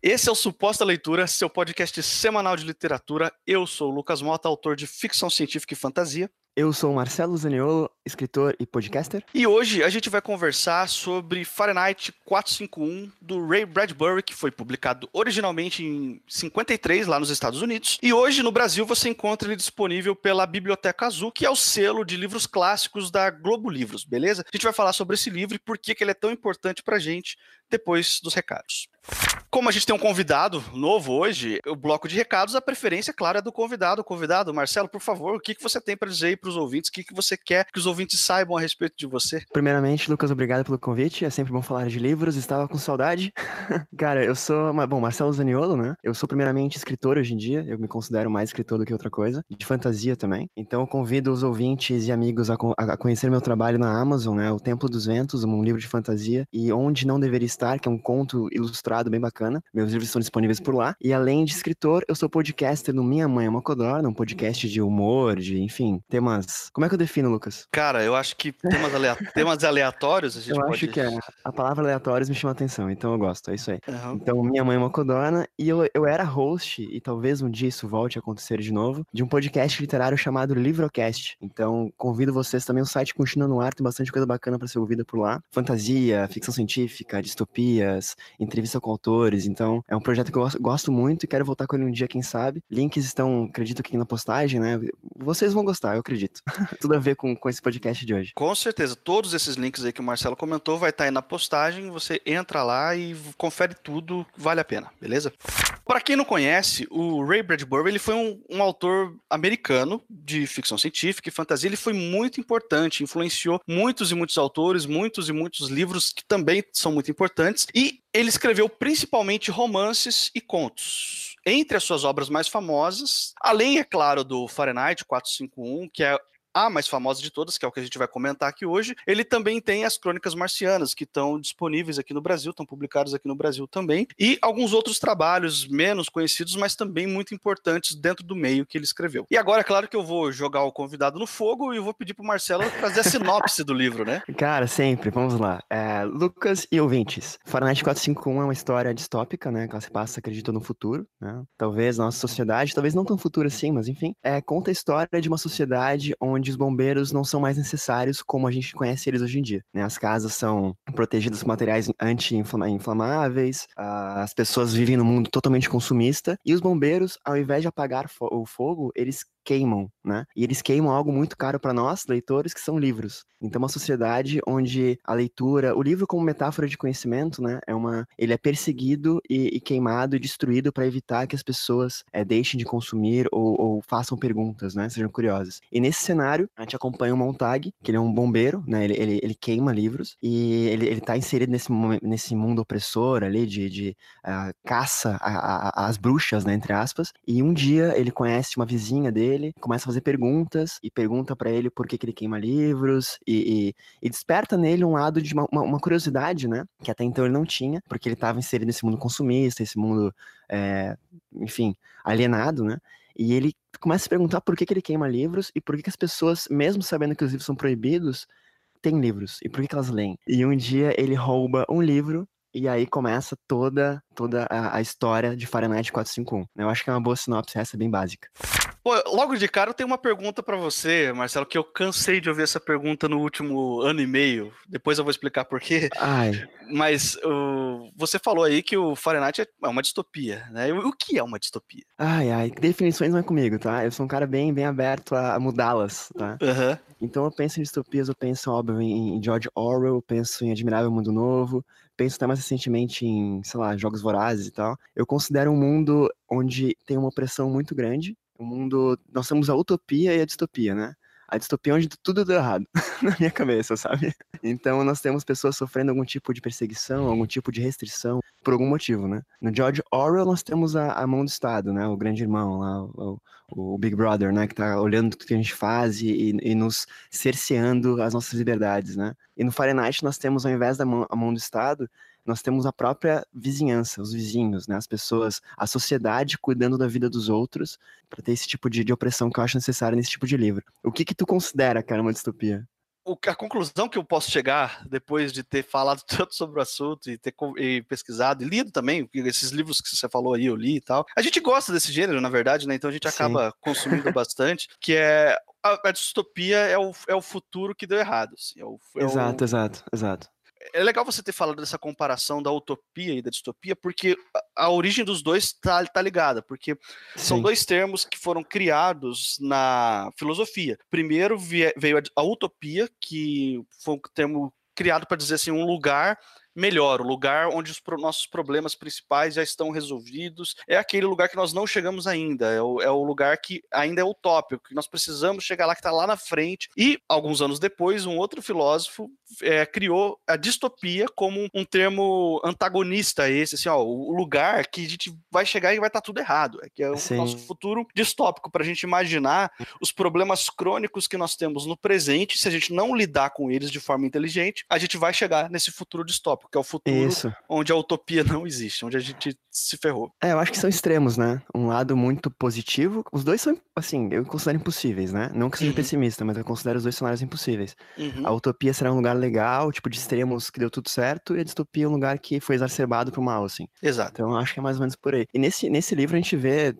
Esse é o Suposta Leitura, seu podcast semanal de literatura. Eu sou o Lucas Mota, autor de ficção científica e fantasia. Eu sou Marcelo Zaniolo, escritor e podcaster. E hoje a gente vai conversar sobre Fahrenheit 451 do Ray Bradbury, que foi publicado originalmente em 53 lá nos Estados Unidos. E hoje no Brasil você encontra ele disponível pela Biblioteca Azul, que é o selo de livros clássicos da Globo Livros, beleza? A gente vai falar sobre esse livro e por que, que ele é tão importante pra gente depois dos recados. Como a gente tem um convidado novo hoje, o bloco de recados, a preferência, claro, é do convidado. Convidado, Marcelo, por favor, o que, que você tem para dizer aí para os ouvintes? O que, que você quer que os ouvintes saibam a respeito de você? Primeiramente, Lucas, obrigado pelo convite. É sempre bom falar de livros. Estava com saudade. Cara, eu sou, bom, Marcelo Zaniolo, né? Eu sou primeiramente escritor hoje em dia. Eu me considero mais escritor do que outra coisa. De fantasia também. Então, eu convido os ouvintes e amigos a, a conhecer meu trabalho na Amazon, né? O Templo dos Ventos, um livro de fantasia. E Onde Não Deveria Estar, que é um conto ilustrado bem bacana. Meus livros estão disponíveis por lá. E além de escritor, eu sou podcaster no Minha Mãe é uma Codorna, um podcast de humor, de, enfim, temas. Como é que eu defino, Lucas? Cara, eu acho que temas, aleatórios, temas aleatórios a gente eu pode... acho que é. A palavra aleatórios me chama atenção, então eu gosto, é isso aí. Uhum. Então, Minha Mãe é uma Codorna, e eu, eu era host, e talvez um dia isso volte a acontecer de novo, de um podcast literário chamado Livrocast. Então, convido vocês também, o site continua no ar, tem bastante coisa bacana para ser ouvida por lá. Fantasia, ficção científica, distopias, entrevista com autores, então é um projeto que eu gosto muito e quero voltar com ele um dia, quem sabe. Links estão, acredito que na postagem, né? Vocês vão gostar, eu acredito. Tudo a ver com, com esse podcast de hoje. Com certeza, todos esses links aí que o Marcelo comentou vai estar aí na postagem, você entra lá e confere tudo, vale a pena, beleza? Para quem não conhece, o Ray Bradbury ele foi um, um, autor americano de ficção científica e fantasia. Ele foi muito importante, influenciou muitos e muitos autores, muitos e muitos livros que também são muito importantes. E ele escreveu principalmente romances e contos. Entre as suas obras mais famosas, além, é claro, do Fahrenheit 451, que é a mais famosa de todas, que é o que a gente vai comentar aqui hoje, ele também tem as Crônicas Marcianas, que estão disponíveis aqui no Brasil, estão publicados aqui no Brasil também, e alguns outros trabalhos menos conhecidos, mas também muito importantes dentro do meio que ele escreveu. E agora, é claro que eu vou jogar o convidado no fogo e vou pedir para o Marcelo trazer a sinopse do livro, né? Cara, sempre, vamos lá. É, Lucas e ouvintes. Fahrenheit 451 é uma história distópica, né? Que ela se passa, acredito, no futuro, né? Talvez nossa sociedade, talvez não tão futuro assim, mas enfim. É, conta a história de uma sociedade onde onde os bombeiros não são mais necessários como a gente conhece eles hoje em dia. Né? As casas são protegidas com materiais anti-inflamáveis, as pessoas vivem num mundo totalmente consumista, e os bombeiros, ao invés de apagar o fogo, eles queimam, né? E eles queimam algo muito caro para nós, leitores, que são livros. Então, uma sociedade onde a leitura, o livro como metáfora de conhecimento, né? É uma, ele é perseguido e, e queimado e destruído para evitar que as pessoas é, deixem de consumir ou, ou, façam perguntas, né? Sejam curiosas. E nesse cenário, a gente acompanha o Montag, que ele é um bombeiro, né? Ele, ele, ele queima livros e ele, ele tá inserido nesse, nesse mundo opressor ali de, de uh, caça às bruxas, né? Entre aspas. E um dia ele conhece uma vizinha dele ele, começa a fazer perguntas e pergunta para ele por que, que ele queima livros e, e, e desperta nele um lado de uma, uma, uma, curiosidade, né? Que até então ele não tinha, porque ele estava inserido nesse mundo consumista, esse mundo, é, enfim, alienado, né? E ele começa a se perguntar por que, que ele queima livros e por que, que as pessoas, mesmo sabendo que os livros são proibidos, têm livros e por que, que elas leem. E um dia ele rouba um livro e aí começa toda, toda a, a, história de Fahrenheit 451. Eu acho que é uma boa sinopse, essa é bem básica. Pô, logo de cara eu tenho uma pergunta para você, Marcelo, que eu cansei de ouvir essa pergunta no último ano e meio. Depois eu vou explicar por quê. Ai. Mas uh, você falou aí que o Fahrenheit é uma distopia, né? O que é uma distopia? Ai, ai, definições não é comigo, tá? Eu sou um cara bem, bem aberto a mudá-las, tá? Uhum. Então eu penso em distopias, eu penso, óbvio, em George Orwell, eu penso em Admirável Mundo Novo, penso até mais recentemente em, sei lá, Jogos Vorazes e tal. Eu considero um mundo onde tem uma opressão muito grande, um mundo. Nós temos a utopia e a distopia, né? A distopia é onde tudo deu errado, na minha cabeça, sabe? Então nós temos pessoas sofrendo algum tipo de perseguição, algum tipo de restrição, por algum motivo, né? No George Orwell nós temos a, a mão do Estado, né? O grande irmão lá, o, o, Big Brother, né? Que tá olhando tudo que a gente faz e, e, nos cerceando as nossas liberdades, né? E no Fahrenheit nós temos, ao invés da mão, a mão do Estado, nós temos a própria vizinhança, os vizinhos, né? As pessoas, a sociedade cuidando da vida dos outros para ter esse tipo de, de, opressão que eu acho necessário nesse tipo de livro. O que que tu considera, cara, uma distopia? a conclusão que eu posso chegar, depois de ter falado tanto sobre o assunto e ter e pesquisado e lido também, esses livros que você falou aí, eu li e tal. A gente gosta desse gênero, na verdade, né? Então a gente acaba Sim. consumindo bastante, que é a, a, distopia é o, é o futuro que deu errado. Assim, é o, é exato, o... exato, exato é legal você ter falado dessa comparação da utopia e da distopia, porque a, a origem dos dois tá, tá ligada, porque Sim. são dois termos que foram criados na filosofia. Primeiro veio a, a utopia, que foi um termo criado para dizer assim, um lugar melhor, o lugar onde os pro nossos problemas principais já estão resolvidos. É aquele lugar que nós não chegamos ainda, é o, é o lugar que ainda é utópico, que nós precisamos chegar lá, que está lá na frente. E, alguns anos depois, um outro filósofo é, criou a distopia como um termo antagonista a esse, assim, ó, o lugar que a gente vai chegar e vai estar tá tudo errado, é que é o Sim. nosso futuro distópico, para a gente imaginar os problemas crônicos que nós temos no presente, se a gente não lidar com eles de forma inteligente, a gente vai chegar nesse futuro distópico que é o futuro Isso. onde a utopia não existe, onde a gente se ferrou. É, eu acho que são extremos, né? Um lado muito positivo, os dois são, assim, eu considero impossíveis, né? Não que seja uhum. pessimista, mas eu considero os dois cenários impossíveis. Uhum. A utopia será um lugar legal, tipo, de extremos que deu tudo certo, e a distopia é um lugar que foi exacerbado pro mal, assim. Exato. Então eu acho que é mais ou menos por aí. E nesse, nesse livro a gente vê,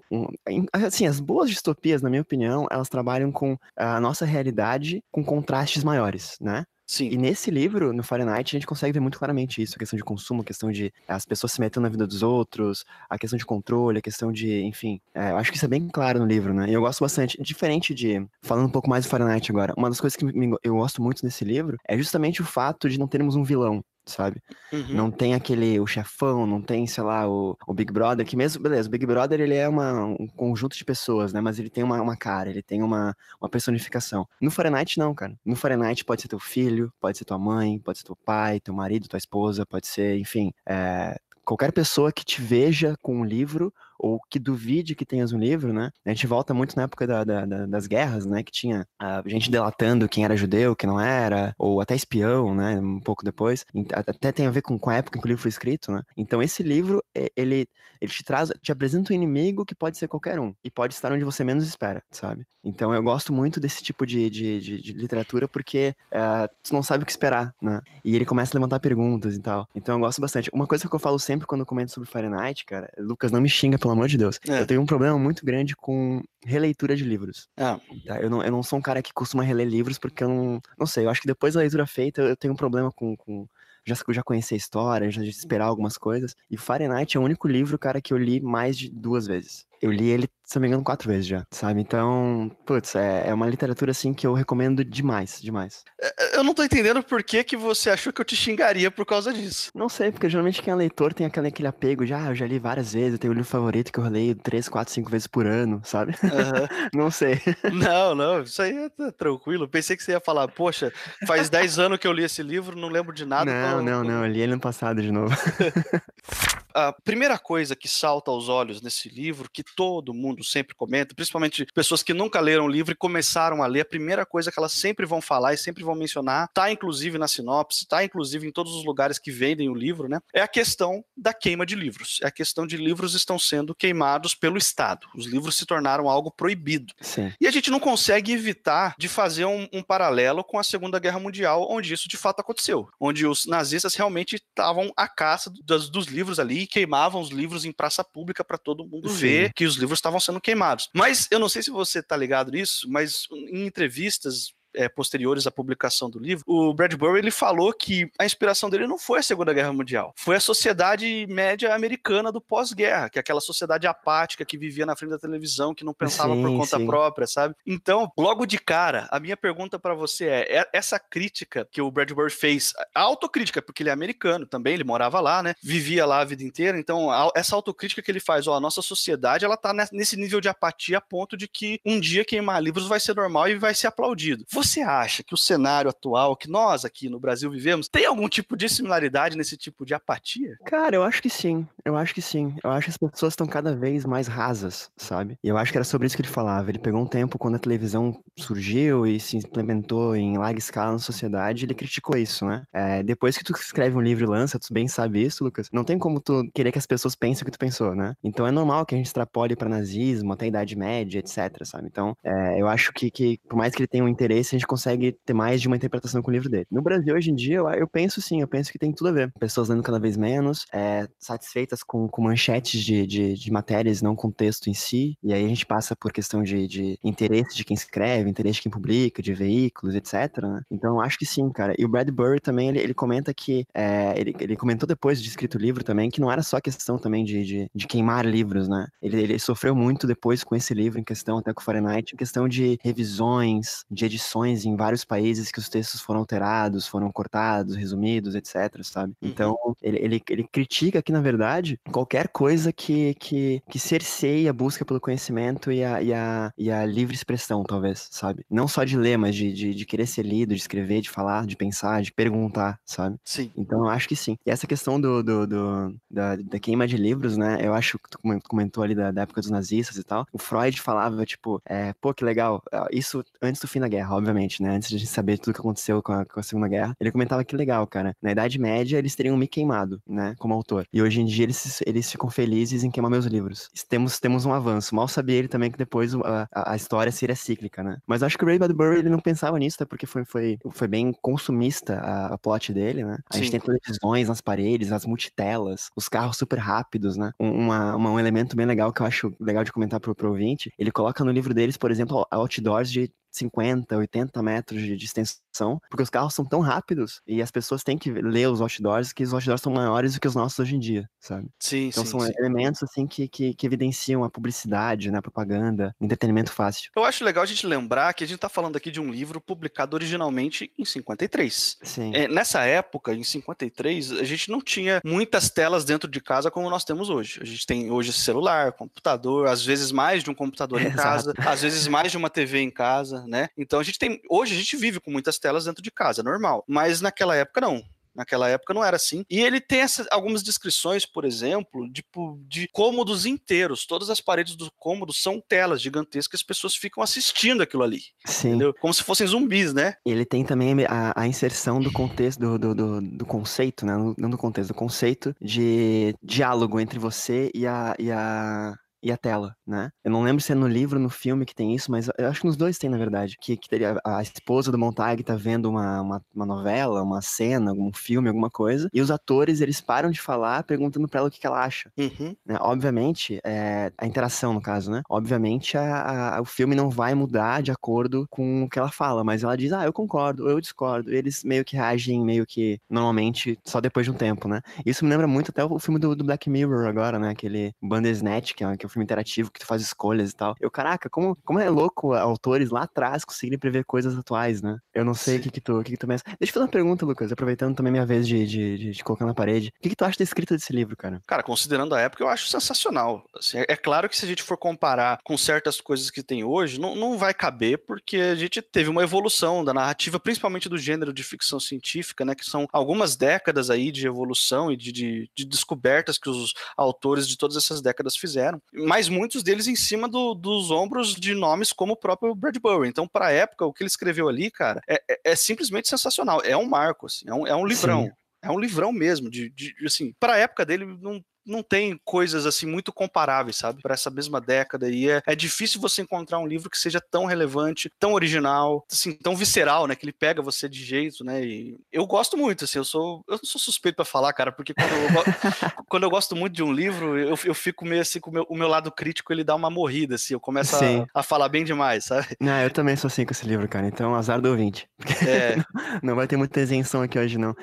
assim, as boas distopias, na minha opinião, elas trabalham com a nossa realidade com contrastes maiores, né? Sim. E nesse livro, no Fahrenheit, a gente consegue ver muito claramente isso, a questão de consumo, a questão de as pessoas se metendo na vida dos outros, a questão de controle, a questão de, enfim, é, eu acho que isso é bem claro no livro, né? E eu gosto bastante, diferente de, falando um pouco mais do Fahrenheit agora, uma das coisas que me, eu gosto muito nesse livro é justamente o fato de não termos um vilão, sabe? Uhum. Não tem aquele, o chefão, não tem, sei lá, o, o Big Brother, que mesmo, beleza, o Big Brother ele é uma, um conjunto de pessoas, né? Mas ele tem uma, uma cara, ele tem uma, uma personificação. No Fahrenheit, não, cara. No Fahrenheit pode ser teu filho, pode ser tua mãe, pode ser teu pai, teu marido, tua esposa, pode ser, enfim, é, qualquer pessoa que te veja com um livro ou que duvide que tenhas um livro, né? A gente volta muito na época da, da, da, das guerras, né? Que tinha a gente delatando quem era judeu, quem não era, ou até espião, né? Um pouco depois. Até tem a ver com, com a época em que o livro foi escrito, né? Então esse livro, ele, ele te traz, te apresenta um inimigo que pode ser qualquer um e pode estar onde você menos espera, sabe? Então eu gosto muito desse tipo de, de, de, de literatura porque uh, tu não sabe o que esperar, né? E ele começa a levantar perguntas e tal. Então eu gosto bastante. Uma coisa que eu falo sempre quando eu comento sobre Fahrenheit, cara, Lucas, não me xinga pelo amor de Deus. É. Eu tenho um problema muito grande com releitura de livros. Ah. Tá? Eu, não, eu não sou um cara que costuma reler livros porque eu não. Não sei, eu acho que depois da leitura feita eu tenho um problema com. com já, já conheci a história, já esperar algumas coisas. E Fahrenheit é o único livro, cara, que eu li mais de duas vezes. Eu li ele, se não me engano, quatro vezes já, sabe? Então, putz, é, é uma literatura, assim, que eu recomendo demais, demais. É, eu não tô entendendo por que, que você achou que eu te xingaria por causa disso. Não sei, porque geralmente quem é leitor tem aquele, aquele apego de, ah, eu já li várias vezes, eu tenho o livro favorito que eu leio três, quatro, cinco vezes por ano, sabe? Uhum. não sei. Não, não, isso aí é tranquilo. Pensei que você ia falar, poxa, faz dez anos que eu li esse livro, não lembro de nada. Não, não, não, eu li ele ano passado de novo. a primeira coisa que salta aos olhos nesse livro, que todo mundo sempre comenta, principalmente pessoas que nunca leram o livro e começaram a ler, a primeira coisa que elas sempre vão falar e sempre vão mencionar, tá inclusive na sinopse, tá inclusive em todos os lugares que vendem o livro, né? É a questão da queima de livros. É a questão de livros estão sendo queimados pelo Estado. Os livros se tornaram algo proibido. Sim. E a gente não consegue evitar de fazer um, um paralelo com a Segunda Guerra Mundial, onde isso de fato aconteceu. Onde os nazistas realmente estavam à caça dos, dos livros ali e queimavam os livros em praça pública para todo mundo Sim. ver que os livros estavam sendo queimados. Mas eu não sei se você está ligado nisso, mas em entrevistas é, posteriores à publicação do livro, o Bradbury ele falou que a inspiração dele não foi a Segunda Guerra Mundial, foi a sociedade média americana do pós-guerra, que é aquela sociedade apática que vivia na frente da televisão, que não pensava sim, por conta sim. própria, sabe? Então, logo de cara, a minha pergunta para você é, é, essa crítica que o Bradbury fez, a autocrítica, porque ele é americano também, ele morava lá, né? Vivia lá a vida inteira, então a, essa autocrítica que ele faz, ó, a nossa sociedade, ela tá nesse nível de apatia a ponto de que um dia queimar livros vai ser normal e vai ser aplaudido. Você acha que o cenário atual que nós aqui no Brasil vivemos tem algum tipo de similaridade nesse tipo de apatia? Cara, eu acho que sim. Eu acho que sim. Eu acho que as pessoas estão cada vez mais rasas, sabe? E eu acho que era sobre isso que ele falava. Ele pegou um tempo quando a televisão surgiu e se implementou em larga escala na sociedade, ele criticou isso, né? É, depois que tu escreve um livro e lança, tu bem sabe isso, Lucas, não tem como tu querer que as pessoas pensem o que tu pensou, né? Então é normal que a gente extrapole para nazismo, até a Idade Média, etc, sabe? Então, é, eu acho que, que, por mais que ele tenha um interesse se a gente consegue ter mais de uma interpretação com o livro dele. No Brasil, hoje em dia, eu, eu penso sim, eu penso que tem tudo a ver. Pessoas lendo cada vez menos, é, satisfeitas com, com manchetes de, de, de, matérias, não com texto em si. E aí a gente passa por questão de, de interesse de quem escreve, interesse de quem publica, de veículos, etc. Né? Então acho que sim, cara. E o Bradbury também, ele, ele comenta que. É, ele, ele comentou depois de escrito o livro também, que não era só questão também de, de, de queimar livros, né? Ele, ele sofreu muito depois com esse livro em questão, até com o Fahrenheit, em questão de revisões, de edições em vários países que os textos foram alterados, foram cortados, resumidos, etc, sabe? Uhum. Então, ele, ele, ele critica que, na verdade, qualquer coisa que, que, que cerceie a busca pelo conhecimento e a, e, a, e a livre expressão, talvez, sabe? Não só de ler, mas de, de, de querer ser lido, de escrever, de falar, de pensar, de perguntar, sabe? Sim. Então, eu acho que sim. E essa questão do, do, do da, da, queima de livros, né? Eu acho que tu comentou ali da, da época dos nazistas e tal. O Freud falava, tipo, é, pô, que legal. Isso antes do fim da guerra, obviamente, né? Antes de a gente saber tudo que aconteceu com a, com a Segunda Guerra. Ele comentava que legal, cara. Na Idade Média, eles teriam me queimado, né? Como autor. E hoje em dia, eles, eles ficam felizes em queimar meus livros. Temos, temos um avanço. Mal sabia ele também que depois a, a, a história seria cíclica, né? Mas acho que o Ray Bradbury, ele não pensava nisso, até porque foi, foi, foi bem consumista a, a plot dele, né? A Sim. gente tem televisões nas paredes, as multitelas, os carros super rápidos, né? Um, uma, uma, um elemento bem legal que eu acho legal de comentar pro, pro ouvinte, ele coloca no livro deles, por exemplo, outdoors de 50, 80 metros de, extensão, porque os carros são tão rápidos e as pessoas têm que ler os outdoors, que os outdoors são maiores do que os nossos hoje em dia, sabe? Sim, então sim, são sim. elementos assim que, que, que, evidenciam a publicidade, né, a propaganda, entretenimento fácil. Eu acho legal a gente lembrar que a gente tá falando aqui de um livro publicado originalmente em 53. Sim. É, nessa época, em 53, a gente não tinha muitas telas dentro de casa como nós temos hoje. A gente tem hoje celular, computador, às vezes mais de um computador em casa, às vezes mais de uma TV em casa, né? Então a gente tem. Hoje a gente vive com muitas telas dentro de casa, normal. Mas naquela época não. Naquela época não era assim. E ele tem essa, algumas descrições, por exemplo, de, de cômodos inteiros. Todas as paredes do cômodo são telas gigantescas, as pessoas ficam assistindo aquilo ali. Sim. Entendeu? Como se fossem zumbis, né? Ele tem também a, a inserção do contexto, do, do, do, do, conceito, né? Não do contexto, do conceito de diálogo entre você e a, e a e a tela, né? Eu não lembro se é no livro, no filme que tem isso, mas eu acho que nos dois tem, na verdade. Que, que teria a esposa do Montag tá vendo uma, uma, uma, novela, uma cena, algum filme, alguma coisa, e os atores, eles param de falar perguntando pra ela o que, que ela acha. Uhum. Né? Obviamente, é, a interação, no caso, né? Obviamente, a, a, o filme não vai mudar de acordo com o que ela fala, mas ela diz, ah, eu concordo, eu discordo. Eles meio que reagem, meio que, normalmente, só depois de um tempo, né? Isso me lembra muito até o filme do, do Black Mirror agora, né? Aquele Bandersnatch, que é, que é um filme interativo que tu faz escolhas e tal. Eu, caraca, como, como é louco autores lá atrás conseguirem prever coisas atuais, né? Eu não sei o que que tu, que que tu pensa. Deixa eu fazer uma pergunta, Lucas, aproveitando também minha vez de, de, de, de colocar na parede. O que que tu acha da escrita desse livro, cara? Cara, considerando a época, eu acho sensacional. Assim, é, é claro que se a gente for comparar com certas coisas que tem hoje, não, não vai caber, porque a gente teve uma evolução da narrativa, principalmente do gênero de ficção científica, né? Que são algumas décadas aí de evolução e de, de, de descobertas que os autores de todas essas décadas fizeram. Mas muitos deles em cima do, dos ombros de nomes como o próprio Bradbury. Então, para a época, o que ele escreveu ali, cara, é, é, é simplesmente sensacional. É um marco, assim, é, um, é um livrão. Sim. É um livrão mesmo, de, de assim, para a época dele não não tem coisas assim muito comparáveis, sabe? Para essa mesma década. E é, é difícil você encontrar um livro que seja tão relevante, tão original, assim, tão visceral, né? Que ele pega você de jeito, né? E eu gosto muito, assim, eu sou, eu sou suspeito para falar, cara, porque quando eu, quando eu gosto muito de um livro, eu, eu fico meio assim com o meu, o meu lado crítico, ele dá uma morrida, assim, eu começo a, a, falar bem demais, sabe? Não, eu também sou assim com esse livro, cara. Então, azar do ouvinte. É. não, não vai ter muita isenção aqui hoje, não.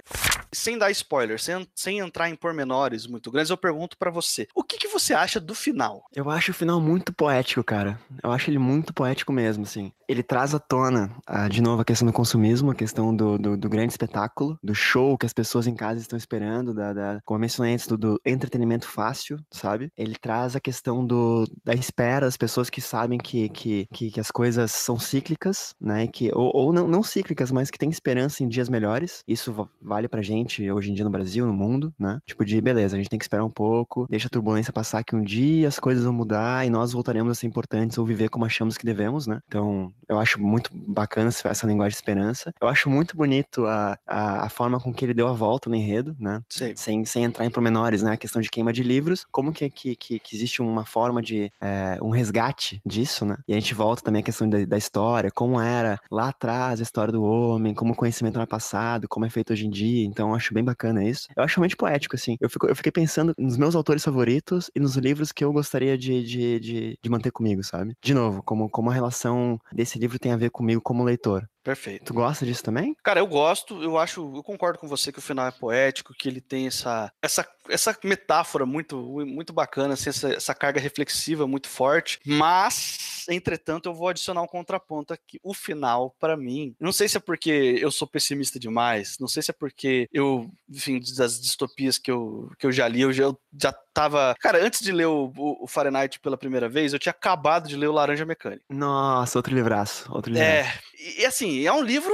Sem dar spoiler, sem, sem entrar em pormenores muito grandes, eu pergunto para você: o que, que você acha do final? Eu acho o final muito poético, cara. Eu acho ele muito poético mesmo, assim. Ele traz à tona, uh, de novo, a questão do consumismo, a questão do, do, do, grande espetáculo, do show que as pessoas em casa estão esperando, da, da como eu mencionei antes, do, do, entretenimento fácil, sabe? Ele traz a questão do, da espera, as pessoas que sabem que, que, que, que as coisas são cíclicas, né? Que, ou, ou não, não cíclicas, mas que tem esperança em dias melhores. Isso vale pra gente hoje em dia no Brasil, no mundo, né? Tipo de, beleza, a gente tem que esperar um pouco deixa a turbulência passar que um dia as coisas vão mudar e nós voltaremos a ser importantes ou viver como achamos que devemos, né? Então, eu acho muito bacana essa linguagem de esperança. Eu acho muito bonito a, a, a forma com que ele deu a volta no enredo, né? Sem, sem entrar em pormenores, né? A questão de queima de livros, como que, que, que, que existe uma forma de é, um resgate disso, né? E a gente volta também à questão da, da história, como era lá atrás a história do homem, como o conhecimento era passado, como é feito hoje em dia. Então, eu acho bem bacana isso. Eu acho realmente poético, assim. Eu, fico, eu fiquei pensando nos meus autores favoritos e nos livros que eu gostaria de, de, de, de manter comigo, sabe? De novo, como, como a relação desse livro tem a ver comigo como leitor. Perfeito. Tu gosta disso também? Cara, eu gosto, eu acho, eu concordo com você que o final é poético, que ele tem essa essa, essa metáfora muito muito bacana, assim, essa, essa carga reflexiva muito forte, mas entretanto eu vou adicionar um contraponto aqui. O final para mim, não sei se é porque eu sou pessimista demais, não sei se é porque eu, enfim, das distopias que eu que eu já li, eu já, eu já tava, cara, antes de ler o, o, Fahrenheit pela primeira vez, eu tinha acabado de ler o Laranja Mecânica. Nossa, outro livraço, outro livraço. É, e assim, é um livro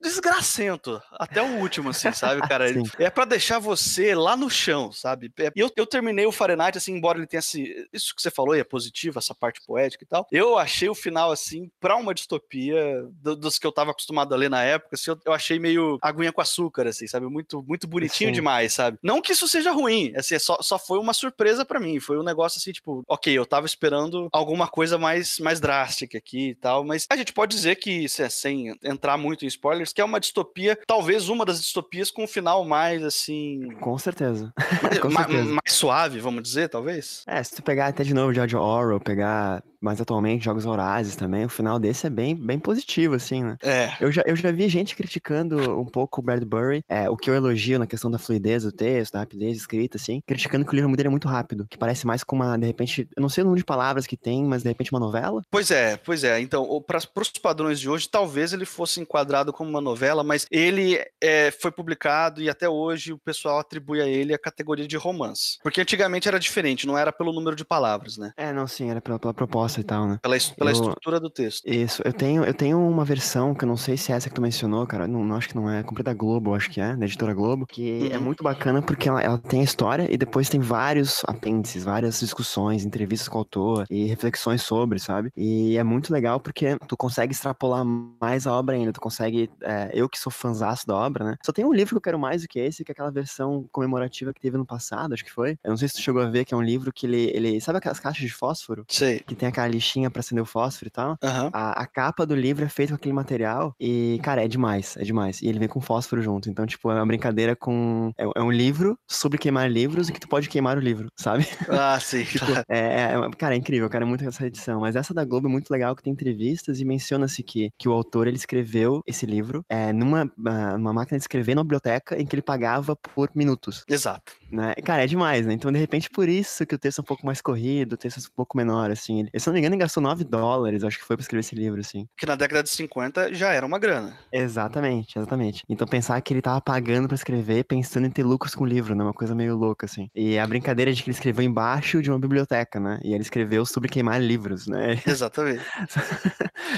desgracento, até o último, assim, sabe, cara? é para deixar você lá no chão, sabe? É, e eu, eu terminei o Fahrenheit, assim, embora ele tenha esse, isso que você falou, e é positivo, essa parte poética e tal, eu achei o final, assim, pra uma distopia do, dos que eu tava acostumado a ler na época, assim, eu, eu, achei meio aguinha com açúcar, assim, sabe? Muito, muito bonitinho Sim. demais, sabe? Não que isso seja ruim, assim, é só, só foi uma surpresa para mim, foi um negócio assim, tipo, ok, eu tava esperando alguma coisa mais, mais drástica aqui e tal, mas a gente pode dizer que, sem entrar muito em spoilers, que é uma distopia, talvez uma das distopias com um final mais assim. Com certeza. Mais, com certeza. mais suave, vamos dizer, talvez. É, se tu pegar até de novo George Orwell, pegar mas atualmente Jogos Vorazes também, o final desse é bem, bem positivo, assim, né? É. Eu já, eu já vi gente criticando um pouco o Bradbury, é, o que eu elogio na questão da fluidez do texto, da rapidez escrita, assim, criticando que o livro dele é muito rápido, que parece mais com uma, de repente, eu não sei o número de palavras que tem, mas de repente uma novela. Pois é, pois é. Então, para os padrões de hoje, talvez ele fosse enquadrado como uma novela, mas ele é, foi publicado e até hoje o pessoal atribui a ele a categoria de romance. Porque antigamente era diferente, não era pelo número de palavras, né? É, não, sim, era pela, pela proposta e tal, né? Pela, pela eu, estrutura do texto. Isso. Eu tenho, eu tenho uma versão que eu não sei se é essa que tu mencionou, cara. Não, não acho que não é. Comprei da Globo, acho que é, da editora Globo. Que é uhum. é muito bacana porque ela, ela tem a história e depois tem vários apêndices, várias discussões, entrevistas com o autor e reflexões sobre, sabe? E é muito legal porque tu consegue extrapolar mais a obra ainda. Tu consegue. É, eu que sou fãzaço da obra, né? Só tem um livro que eu quero mais do que esse, que é aquela versão comemorativa que teve no passado, acho que foi. Eu não sei se tu chegou a ver, que é um livro que ele. ele sabe aquelas caixas de fósforo? Sei. Que tem aquela lixinha para acender o fósforo e tal. Uhum. A, a, capa do livro é feita com aquele material e, cara, é demais, é demais. E ele vem com fósforo junto. Então, tipo, é uma brincadeira com. É, é um livro sobre queimar livros e que tu pode queimar o livro, sabe? Ah, sim. tipo, é, é, cara, é incrível, cara, é muito essa edição. Mas essa da Globo é muito legal, que tem entrevistas e menciona-se que, que o autor ele escreveu esse livro é, numa uma máquina de escrever na biblioteca em que ele pagava por minutos. Exato. Né? Cara, é demais, né? Então, de repente, por isso que o texto é um pouco mais corrido, o texto é um pouco menor, assim. Ele, se não me engano, ele gastou 9 dólares, acho que foi pra escrever esse livro, assim. Que na década de 50 já era uma grana. Exatamente, exatamente. Então, pensar que ele tava pagando para escrever, pensando em ter lucros com o livro, né? Uma coisa meio louca, assim. E a brincadeira de que ele escreveu embaixo de uma biblioteca, né? E ele escreveu sobre queimar livros, né? Exatamente.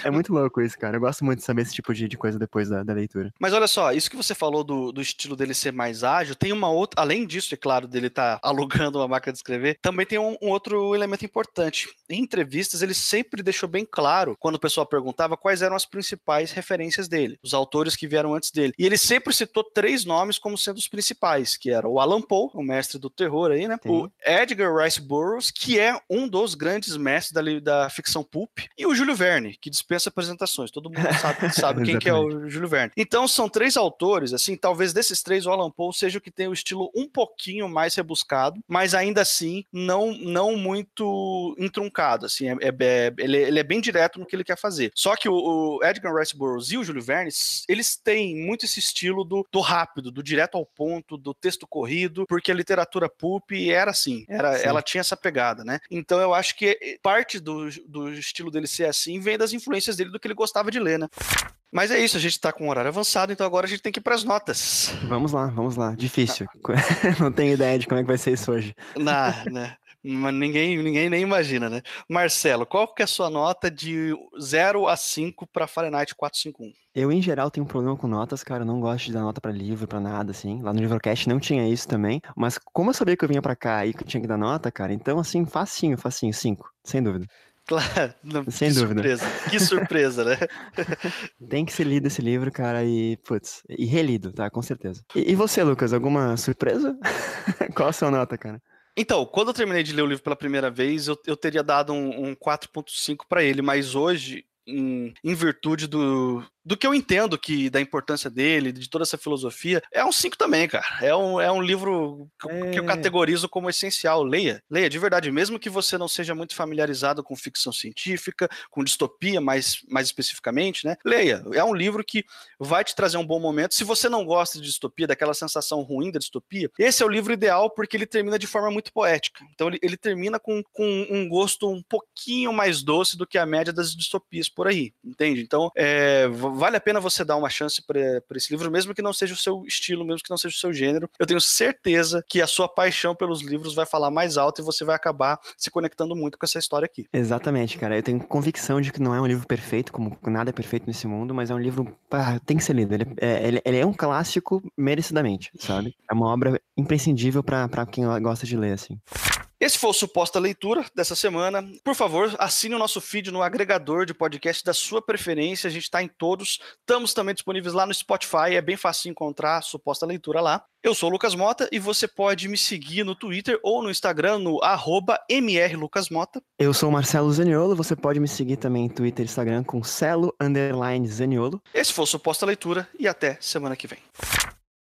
é muito louco isso, cara. Eu gosto muito de saber esse tipo de, de coisa depois da, da leitura. Mas olha só, isso que você falou do, do estilo dele ser mais ágil, tem uma outra. Além disso, é claro, dele estar tá alugando uma máquina de escrever, também tem um, um, outro elemento importante. Em entrevistas, ele sempre deixou bem claro, quando o pessoal perguntava, quais eram as principais referências dele, os autores que vieram antes dele. E ele sempre citou três nomes como sendo os principais, que era o Alan Poe, o mestre do terror aí, né? Sim. O Edgar Rice Burroughs, que é um dos grandes mestres da, da ficção pulp, e o Júlio Verne, que dispensa apresentações. Todo mundo sabe, sabe quem que é o Júlio Verne. Então, são três autores, assim, talvez desses três, o Alan Poe seja o que tem o estilo um pouquinho mais rebuscado mas ainda assim não, não muito entruncado, assim, é, é, ele, ele, é bem direto no que ele quer fazer. Só que o, o Edgar Rice Burroughs e o Júlio Verne, eles têm muito esse estilo do, do rápido, do direto ao ponto, do texto corrido, porque a literatura pulp era assim, era, ela tinha essa pegada, né? Então eu acho que parte do, do estilo dele ser assim vem das influências dele do que ele gostava de ler, né? Mas é isso, a gente tá com um horário avançado, então agora a gente tem que ir pras notas. Vamos lá, vamos lá. Difícil. Não tenho ideia de como é que vai ser isso hoje. Não, né? Mas ninguém, ninguém nem imagina, né? Marcelo, qual que é a sua nota de 0 a 5 para Fahrenheit 451? Eu, em geral, tenho um problema com notas, cara. Eu não gosto de dar nota pra livro, pra nada, assim. Lá no Livrocast não tinha isso também. Mas como eu sabia que eu vinha pra cá e que eu tinha que dar nota, cara, então, assim, facinho, facinho, 5, sem dúvida. Claro, não, Sem que dúvida. surpresa. Que surpresa, né? Tem que ser lido esse livro, cara, e, putz, e relido, tá? Com certeza. E, e você, Lucas, alguma surpresa? Qual a sua nota, cara? Então, quando eu terminei de ler o livro pela primeira vez, eu, eu teria dado um, um 4.5 para ele, mas hoje, em, em virtude do, do que eu entendo que da importância dele, de toda essa filosofia, é um 5 também, cara. É um, é um livro que, eu- que eu É. categorizo como essencial. Leia, leia de verdade, mesmo que você não seja muito familiarizado com ficção científica, com distopia mais, mais especificamente, né? Leia. É um livro que vai te trazer um bom momento. Se você não gosta de distopia, daquela sensação ruim da distopia, esse é o livro ideal porque ele termina de forma muito poética. Então ele, ele termina com, com um gosto um pouquinho mais doce do que a média das distopias por aí, entende? Então é, vale a pena você dar uma chance para esse livro, mesmo que não seja o seu estilo, mesmo que não seja o seu gênero. Eu tenho certeza que a sua paixão pelos livros vai falar mais alto e você vai acabar se conectando muito com essa história aqui. Exatamente, cara. Eu tenho convicção de que não é um livro perfeito, como nada é perfeito nesse mundo, mas é um livro. pá, tem que ser lido. Ele é, ele- ele é um clássico merecidamente, sabe? É uma obra imprescindível pra quem gosta de ler, assim. Esse foi o Suposta Leitura dessa semana. Por favor, assine o nosso feed no agregador de podcast da sua preferência. A gente está em todos. Estamos também disponíveis lá no Spotify. É bem fácil encontrar a Suposta Leitura lá. Eu sou o Lucas Mota e você pode me seguir no Twitter ou no Instagram no arroba mrlucasmota. Eu sou o Marcelo Zaniolo, você pode me seguir também em Twitter e Instagram com Celo Underline Zaniolo. Esse foi o Suposta Leitura e até semana que vem.